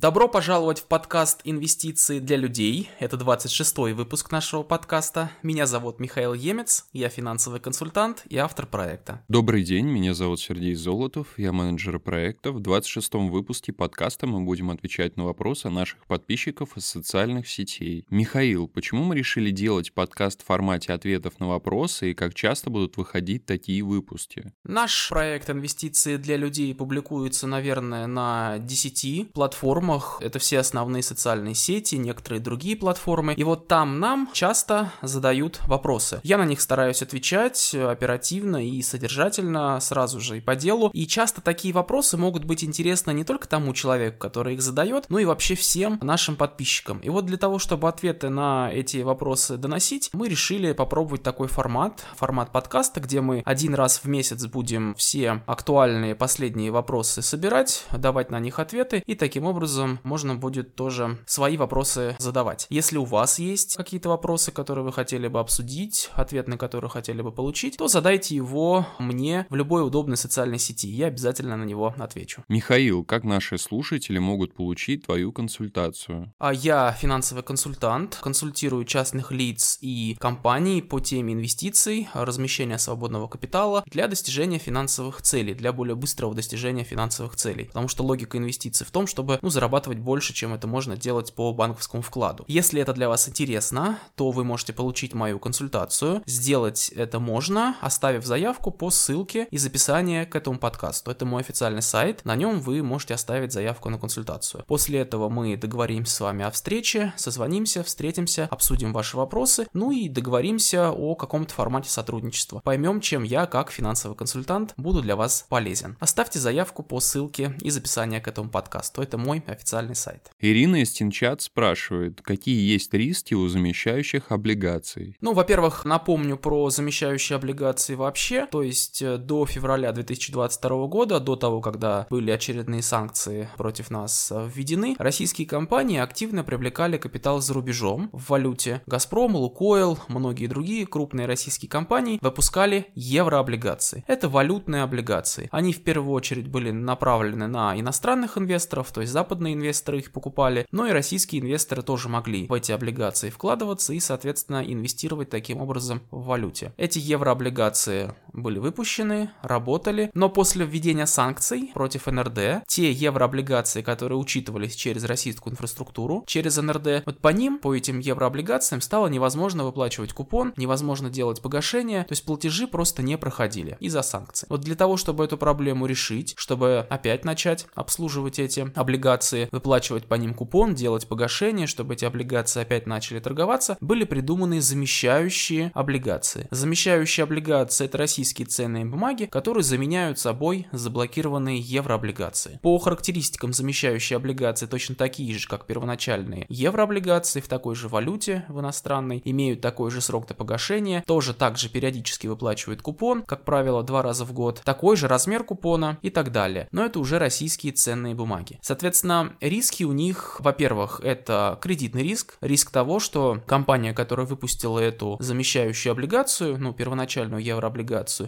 Добро пожаловать в подкаст «Инвестиции для людей». Это 26-й выпуск нашего подкаста. Меня зовут Михаил Емец, я финансовый консультант и автор проекта. Добрый день, меня зовут Сергей Золотов, я менеджер проекта. В 26-м выпуске подкаста мы будем отвечать на вопросы наших подписчиков из социальных сетей. Михаил, почему мы решили делать подкаст в формате ответов на вопросы и как часто будут выходить такие выпуски? Наш проект «Инвестиции для людей» публикуется, наверное, на 10 платформах платформах. Это все основные социальные сети, некоторые другие платформы. И вот там нам часто задают вопросы. Я на них стараюсь отвечать оперативно и содержательно, сразу же и по делу. И часто такие вопросы могут быть интересны не только тому человеку, который их задает, но и вообще всем нашим подписчикам. И вот для того, чтобы ответы на эти вопросы доносить, мы решили попробовать такой формат, формат подкаста, где мы один раз в месяц будем все актуальные последние вопросы собирать, давать на них ответы и таким образом образом можно будет тоже свои вопросы задавать. Если у вас есть какие-то вопросы, которые вы хотели бы обсудить, ответ на которые хотели бы получить, то задайте его мне в любой удобной социальной сети. Я обязательно на него отвечу. Михаил, как наши слушатели могут получить твою консультацию? А я финансовый консультант, консультирую частных лиц и компаний по теме инвестиций, размещения свободного капитала для достижения финансовых целей, для более быстрого достижения финансовых целей. Потому что логика инвестиций в том, чтобы ну, зарабатывать больше, чем это можно делать по банковскому вкладу. Если это для вас интересно, то вы можете получить мою консультацию. Сделать это можно, оставив заявку по ссылке из описания к этому подкасту. Это мой официальный сайт, на нем вы можете оставить заявку на консультацию. После этого мы договоримся с вами о встрече, созвонимся, встретимся, обсудим ваши вопросы, ну и договоримся о каком-то формате сотрудничества. Поймем, чем я, как финансовый консультант, буду для вас полезен. Оставьте заявку по ссылке из описания к этому подкасту. Это мой официальный сайт. Ирина из Тинчат спрашивает, какие есть риски у замещающих облигаций? Ну, во-первых, напомню про замещающие облигации вообще. То есть э, до февраля 2022 года, до того, когда были очередные санкции против нас э, введены, российские компании активно привлекали капитал за рубежом в валюте. Газпром, Лукойл, многие другие крупные российские компании выпускали еврооблигации. Это валютные облигации. Они в первую очередь были направлены на иностранных инвесторов, то есть западных западные инвесторы их покупали, но и российские инвесторы тоже могли в эти облигации вкладываться и, соответственно, инвестировать таким образом в валюте. Эти еврооблигации были выпущены, работали, но после введения санкций против НРД, те еврооблигации, которые учитывались через российскую инфраструктуру, через НРД, вот по ним, по этим еврооблигациям стало невозможно выплачивать купон, невозможно делать погашение, то есть платежи просто не проходили из-за санкций. Вот для того, чтобы эту проблему решить, чтобы опять начать обслуживать эти облигации, выплачивать по ним купон, делать погашение, чтобы эти облигации опять начали торговаться, были придуманы замещающие облигации. Замещающие облигации это российские ценные бумаги, которые заменяют собой заблокированные еврооблигации. По характеристикам замещающие облигации точно такие же, как первоначальные еврооблигации в такой же валюте в иностранной, имеют такой же срок до погашения, тоже также периодически выплачивают купон, как правило, два раза в год, такой же размер купона и так далее. Но это уже российские ценные бумаги. Соответственно, риски у них, во-первых, это кредитный риск, риск того, что компания, которая выпустила эту замещающую облигацию, ну, первоначальную еврооблигацию,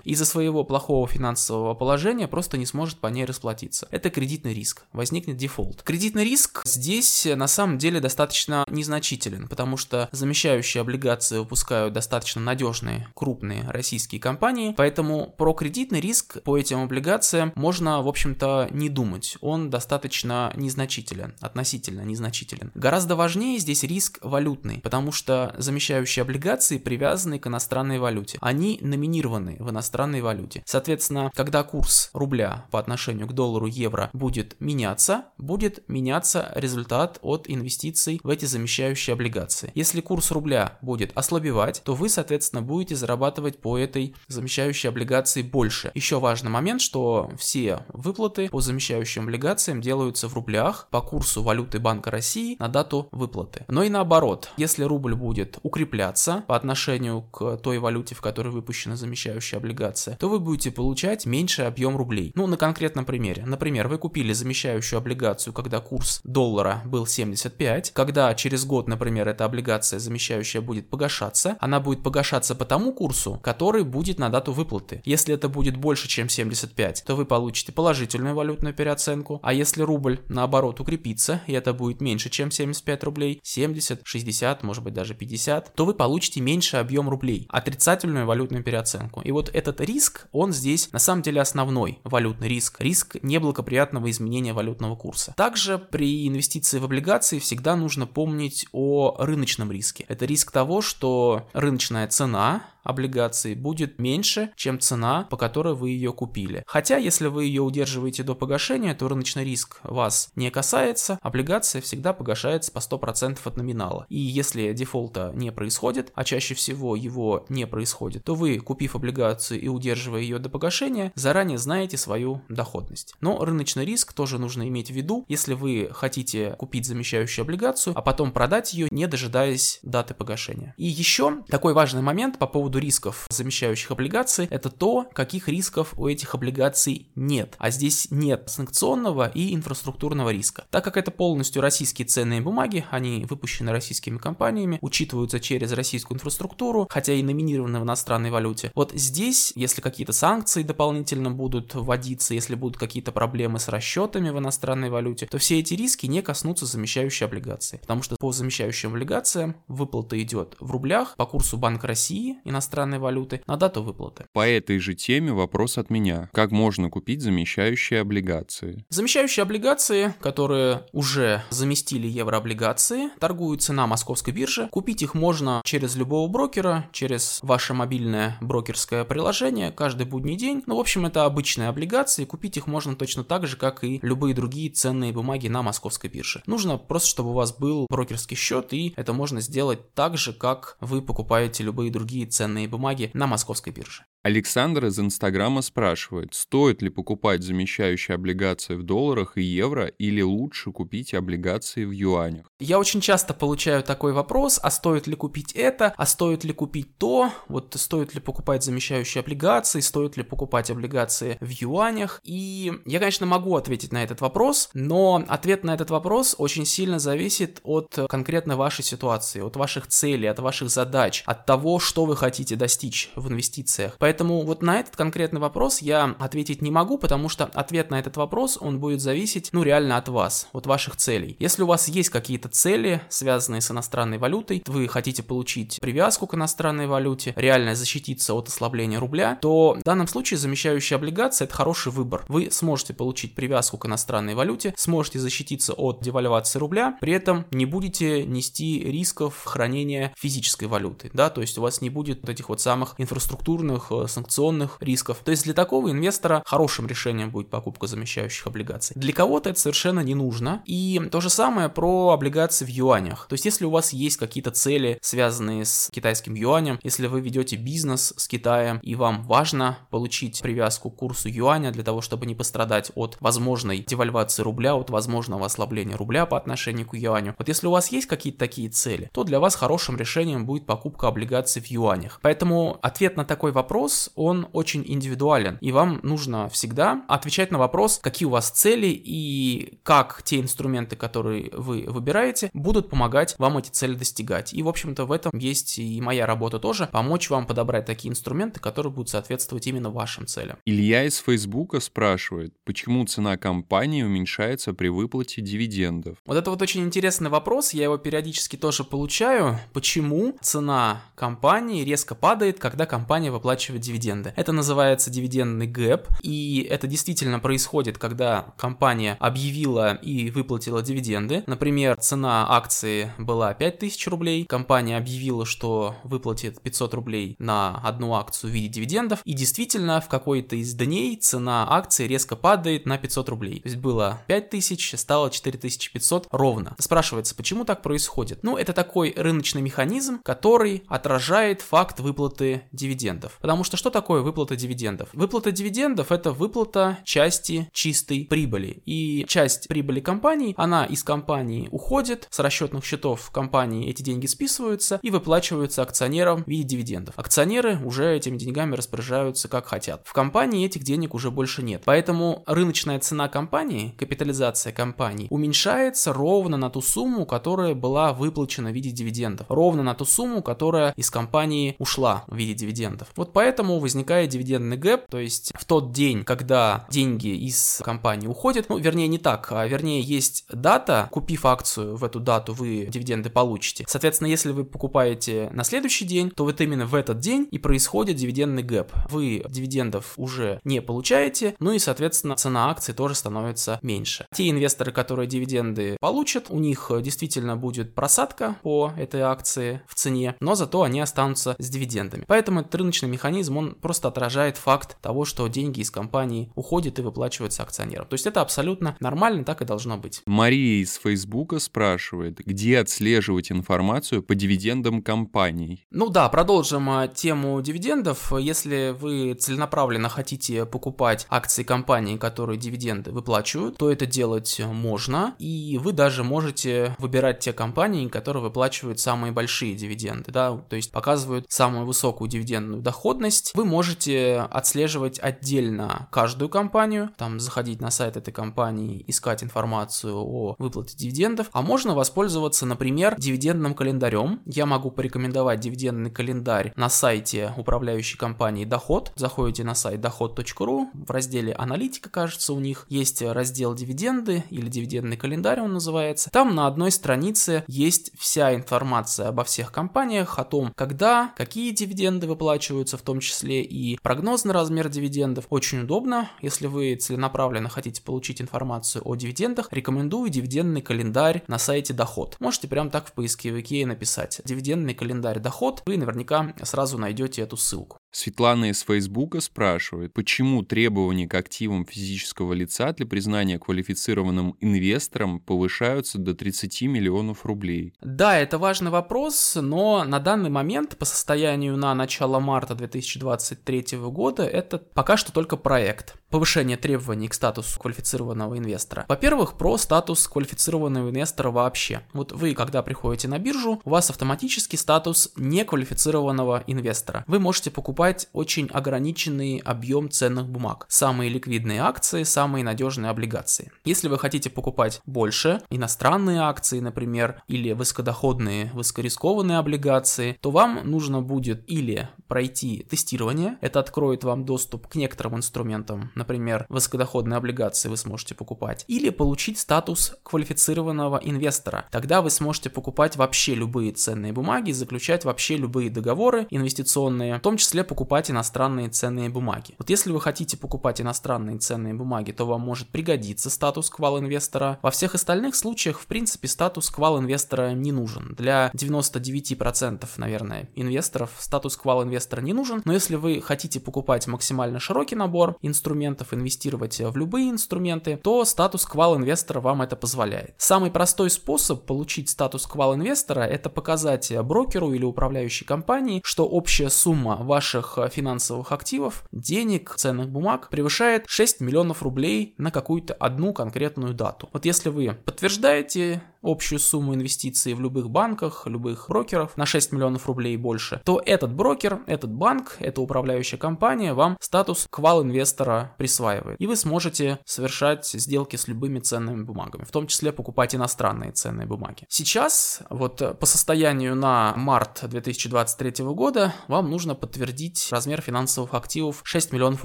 из-за своего плохого финансового положения просто не сможет по ней расплатиться. Это кредитный риск, возникнет дефолт. Кредитный риск здесь на самом деле достаточно незначителен, потому что замещающие облигации выпускают достаточно надежные крупные российские компании, поэтому про кредитный риск по этим облигациям можно, в общем-то, не думать. Он достаточно незначителен, относительно незначителен. Гораздо важнее здесь риск валютный, потому что замещающие облигации привязаны к иностранной валюте. Они номинированы в иностранной валюте. Соответственно, когда курс рубля по отношению к доллару евро будет меняться, будет меняться результат от инвестиций в эти замещающие облигации. Если курс рубля будет ослабевать, то вы, соответственно, будете зарабатывать по этой замещающей облигации больше. Еще важный момент, что все выплаты по замещающим облигациям делаются в рублях, по курсу валюты Банка России на дату выплаты. Но и наоборот, если рубль будет укрепляться по отношению к той валюте, в которой выпущена замещающая облигация, то вы будете получать меньший объем рублей. Ну, на конкретном примере. Например, вы купили замещающую облигацию, когда курс доллара был 75, когда через год, например, эта облигация замещающая будет погашаться, она будет погашаться по тому курсу, который будет на дату выплаты. Если это будет больше, чем 75, то вы получите положительную валютную переоценку, а если рубль, наоборот, укрепится, и это будет меньше, чем 75 рублей, 70, 60, может быть даже 50, то вы получите меньше объем рублей, отрицательную валютную переоценку. И вот этот риск, он здесь на самом деле основной валютный риск, риск неблагоприятного изменения валютного курса. Также при инвестиции в облигации всегда нужно помнить о рыночном риске. Это риск того, что рыночная цена облигации будет меньше, чем цена, по которой вы ее купили. Хотя, если вы ее удерживаете до погашения, то рыночный риск вас не касается, облигация всегда погашается по 100% от номинала. И если дефолта не происходит, а чаще всего его не происходит, то вы, купив облигацию и удерживая ее до погашения, заранее знаете свою доходность. Но рыночный риск тоже нужно иметь в виду, если вы хотите купить замещающую облигацию, а потом продать ее, не дожидаясь даты погашения. И еще такой важный момент по поводу рисков замещающих облигаций, это то, каких рисков у этих облигаций нет. А здесь нет санкционного и инфраструктурного риска. Так как это полностью российские ценные бумаги, они выпущены российскими компаниями, учитываются через российскую инфраструктуру, хотя и номинированы в иностранной валюте. Вот здесь, если какие-то санкции дополнительно будут вводиться, если будут какие-то проблемы с расчетами в иностранной валюте, то все эти риски не коснутся замещающей облигации. Потому что по замещающим облигациям выплата идет в рублях по курсу Банка России, иностранной валюты на дату выплаты. По этой же теме вопрос от меня. Как можно купить замещающие облигации? Замещающие облигации, которые уже заместили еврооблигации, торгуются на московской бирже. Купить их можно через любого брокера, через ваше мобильное брокерское приложение каждый будний день. Ну, в общем, это обычные облигации. Купить их можно точно так же, как и любые другие ценные бумаги на московской бирже. Нужно просто, чтобы у вас был брокерский счет, и это можно сделать так же, как вы покупаете любые другие ценные бумаги на московской бирже. Александр из Инстаграма спрашивает, стоит ли покупать замещающие облигации в долларах и евро или лучше купить облигации в юанях? Я очень часто получаю такой вопрос, а стоит ли купить это, а стоит ли купить то, вот стоит ли покупать замещающие облигации, стоит ли покупать облигации в юанях. И я, конечно, могу ответить на этот вопрос, но ответ на этот вопрос очень сильно зависит от конкретно вашей ситуации, от ваших целей, от ваших задач, от того, что вы хотите достичь в инвестициях. Поэтому Поэтому вот на этот конкретный вопрос я ответить не могу, потому что ответ на этот вопрос, он будет зависеть, ну, реально от вас, от ваших целей. Если у вас есть какие-то цели, связанные с иностранной валютой, вы хотите получить привязку к иностранной валюте, реально защититься от ослабления рубля, то в данном случае замещающая облигация – это хороший выбор. Вы сможете получить привязку к иностранной валюте, сможете защититься от девальвации рубля, при этом не будете нести рисков хранения физической валюты, да, то есть у вас не будет вот этих вот самых инфраструктурных э, санкционных рисков. То есть для такого инвестора хорошим решением будет покупка замещающих облигаций. Для кого-то это совершенно не нужно. И то же самое про облигации в юанях. То есть если у вас есть какие-то цели, связанные с китайским юанем, если вы ведете бизнес с Китаем и вам важно получить привязку к курсу юаня для того, чтобы не пострадать от возможной девальвации рубля, от возможного ослабления рубля по отношению к юаню. Вот если у вас есть какие-то такие цели, то для вас хорошим решением будет покупка облигаций в юанях. Поэтому ответ на такой вопрос вопрос, он очень индивидуален, и вам нужно всегда отвечать на вопрос, какие у вас цели и как те инструменты, которые вы выбираете, будут помогать вам эти цели достигать. И, в общем-то, в этом есть и моя работа тоже, помочь вам подобрать такие инструменты, которые будут соответствовать именно вашим целям. Илья из Фейсбука спрашивает, почему цена компании уменьшается при выплате дивидендов? Вот это вот очень интересный вопрос, я его периодически тоже получаю. Почему цена компании резко падает, когда компания выплачивает дивиденды. Это называется дивидендный гэп, и это действительно происходит, когда компания объявила и выплатила дивиденды. Например, цена акции была 5000 рублей, компания объявила, что выплатит 500 рублей на одну акцию в виде дивидендов, и действительно в какой-то из дней цена акции резко падает на 500 рублей. То есть было 5000, стало 4500 ровно. Спрашивается, почему так происходит? Ну, это такой рыночный механизм, который отражает факт выплаты дивидендов. Потому что что что такое выплата дивидендов? Выплата дивидендов это выплата части чистой прибыли. И часть прибыли компании, она из компании уходит, с расчетных счетов компании эти деньги списываются и выплачиваются акционерам в виде дивидендов. Акционеры уже этими деньгами распоряжаются как хотят. В компании этих денег уже больше нет. Поэтому рыночная цена компании, капитализация компании уменьшается ровно на ту сумму, которая была выплачена в виде дивидендов. Ровно на ту сумму, которая из компании ушла в виде дивидендов. Вот поэтому поэтому возникает дивидендный гэп, то есть в тот день, когда деньги из компании уходят, ну, вернее, не так, а вернее, есть дата, купив акцию в эту дату, вы дивиденды получите. Соответственно, если вы покупаете на следующий день, то вот именно в этот день и происходит дивидендный гэп. Вы дивидендов уже не получаете, ну и, соответственно, цена акции тоже становится меньше. Те инвесторы, которые дивиденды получат, у них действительно будет просадка по этой акции в цене, но зато они останутся с дивидендами. Поэтому этот рыночный механизм, он просто отражает факт того, что деньги из компании уходят и выплачиваются акционерам. То есть это абсолютно нормально, так и должно быть. Мария из Фейсбука спрашивает, где отслеживать информацию по дивидендам компаний? Ну да, продолжим а, тему дивидендов. Если вы целенаправленно хотите покупать акции компании, которые дивиденды выплачивают, то это делать можно, и вы даже можете выбирать те компании, которые выплачивают самые большие дивиденды, да, то есть показывают самую высокую дивидендную доходность. Вы можете отслеживать отдельно каждую компанию, там заходить на сайт этой компании, искать информацию о выплате дивидендов, а можно воспользоваться, например, дивидендным календарем. Я могу порекомендовать дивидендный календарь на сайте управляющей компании Доход. Заходите на сайт доход.ру, в разделе аналитика, кажется, у них есть раздел дивиденды или дивидендный календарь он называется. Там на одной странице есть вся информация обо всех компаниях, о том, когда, какие дивиденды выплачиваются, в том числе и прогнозный размер дивидендов. Очень удобно, если вы целенаправленно хотите получить информацию о дивидендах, рекомендую дивидендный календарь на сайте Доход. Можете прям так в поисковике написать «Дивидендный календарь Доход», вы наверняка сразу найдете эту ссылку. Светлана из Фейсбука спрашивает, почему требования к активам физического лица для признания квалифицированным инвестором повышаются до 30 миллионов рублей? Да, это важный вопрос, но на данный момент, по состоянию на начало марта 2023 года, это пока что только проект. Повышение требований к статусу квалифицированного инвестора. Во-первых, про статус квалифицированного инвестора вообще. Вот вы, когда приходите на биржу, у вас автоматически статус неквалифицированного инвестора. Вы можете покупать покупать очень ограниченный объем ценных бумаг. Самые ликвидные акции, самые надежные облигации. Если вы хотите покупать больше, иностранные акции, например, или высокодоходные, высокорискованные облигации, то вам нужно будет или пройти тестирование, это откроет вам доступ к некоторым инструментам, например, высокодоходные облигации вы сможете покупать, или получить статус квалифицированного инвестора. Тогда вы сможете покупать вообще любые ценные бумаги, заключать вообще любые договоры инвестиционные, в том числе покупать иностранные ценные бумаги. Вот если вы хотите покупать иностранные ценные бумаги, то вам может пригодиться статус квал-инвестора. Во всех остальных случаях, в принципе, статус квал-инвестора не нужен. Для 99%, наверное, инвесторов статус квал-инвестора не нужен, но если вы хотите покупать максимально широкий набор инструментов, инвестировать в любые инструменты, то статус квал-инвестора вам это позволяет. Самый простой способ получить статус квал-инвестора – это показать брокеру или управляющей компании, что общая сумма ваших ваших э, финансовых активов, денег, ценных бумаг превышает 6 миллионов рублей на какую-то одну конкретную дату. Вот если вы подтверждаете общую сумму инвестиций в любых банках, любых брокеров на 6 миллионов рублей и больше, то этот брокер, этот банк, эта управляющая компания вам статус квал-инвестора присваивает. И вы сможете совершать сделки с любыми ценными бумагами, в том числе покупать иностранные ценные бумаги. Сейчас, вот по состоянию на март 2023 года, вам нужно подтвердить размер финансовых активов 6 миллионов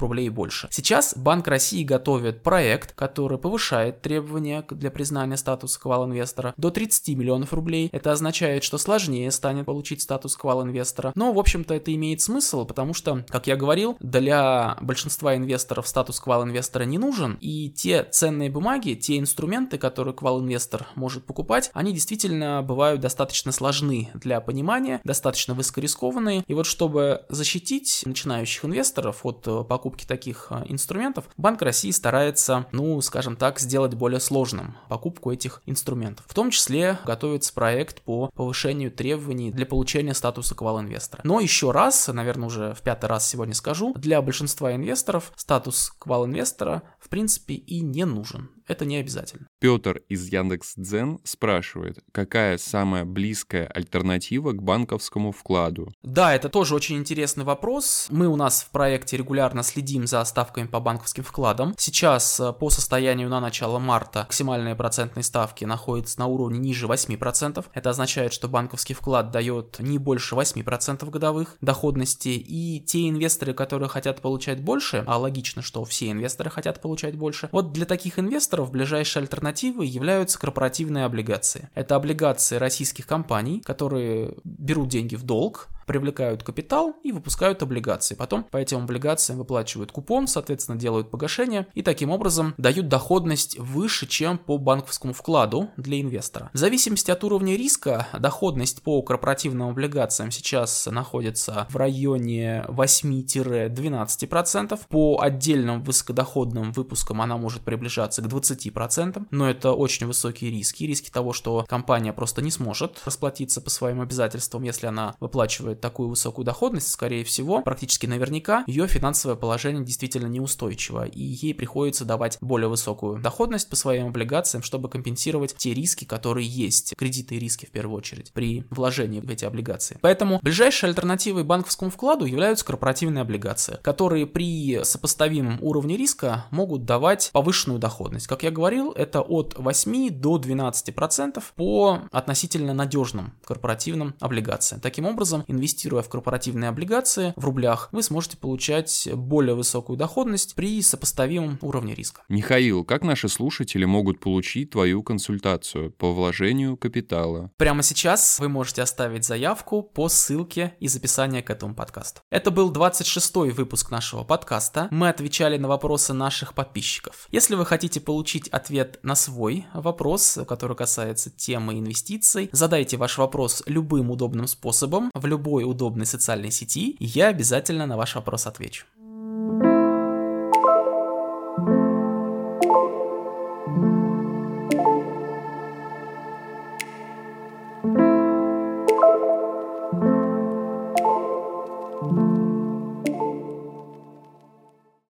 рублей и больше. Сейчас Банк России готовит проект, который повышает требования для признания статуса квал-инвестора инвестора до 30 миллионов рублей. Это означает, что сложнее станет получить статус квал-инвестора. Но, в общем-то, это имеет смысл, потому что, как я говорил, для большинства инвесторов статус квал-инвестора не нужен, и те ценные бумаги, те инструменты, которые квал-инвестор может покупать, они действительно бывают достаточно сложны для понимания, достаточно высокорискованные. И вот чтобы защитить начинающих инвесторов от э, покупки таких э, инструментов, Банк России старается, ну, скажем так, сделать более сложным покупку этих инструментов. В том числе готовится проект по повышению требований для получения статуса квал-инвестора. Но еще раз, наверное, уже в пятый раз сегодня скажу, для большинства инвесторов статус квал-инвестора в принципе и не нужен. Это не обязательно. Петр из Яндекс.Дзен спрашивает, какая самая близкая альтернатива к банковскому вкладу? Да, это тоже очень интересный вопрос. Мы у нас в проекте регулярно следим за ставками по банковским вкладам. Сейчас э, по состоянию на начало марта максимальные процентные ставки находятся на уровне ниже 8%. Это означает, что банковский вклад дает не больше 8% годовых доходности. И те инвесторы, которые хотят получать больше, а логично, что все инвесторы хотят получать больше, вот для таких инвесторов ближайшей альтернативой являются корпоративные облигации. Это облигации российских компаний, которые берут деньги в долг, привлекают капитал и выпускают облигации. Потом по этим облигациям выплачивают купон, соответственно, делают погашение и таким образом дают доходность выше, чем по банковскому вкладу для инвестора. В зависимости от уровня риска, доходность по корпоративным облигациям сейчас находится в районе 8-12%. По отдельным высокодоходным выпускам она может приближаться к 20%, но это очень высокие риски. Риски того, что компания просто не сможет расплатиться по своим обязательствам, если она выплачивает такую высокую доходность, скорее всего, практически наверняка, ее финансовое положение действительно неустойчиво, и ей приходится давать более высокую доходность по своим облигациям, чтобы компенсировать те риски, которые есть, кредиты и риски в первую очередь, при вложении в эти облигации. Поэтому ближайшей альтернативой банковскому вкладу являются корпоративные облигации, которые при сопоставимом уровне риска могут давать повышенную доходность. Как я говорил, это от 8 до 12% по относительно надежным корпоративным облигациям. Таким образом, инвестируя в корпоративные облигации в рублях, вы сможете получать более высокую доходность при сопоставимом уровне риска. Михаил, как наши слушатели могут получить твою консультацию по вложению капитала? Прямо сейчас вы можете оставить заявку по ссылке из описания к этому подкасту. Это был 26-й выпуск нашего подкаста. Мы отвечали на вопросы наших подписчиков. Если вы хотите получить ответ на свой вопрос, который касается темы инвестиций, задайте ваш вопрос любым удобным способом в любой удобной социальной сети, и я обязательно на ваш вопрос отвечу.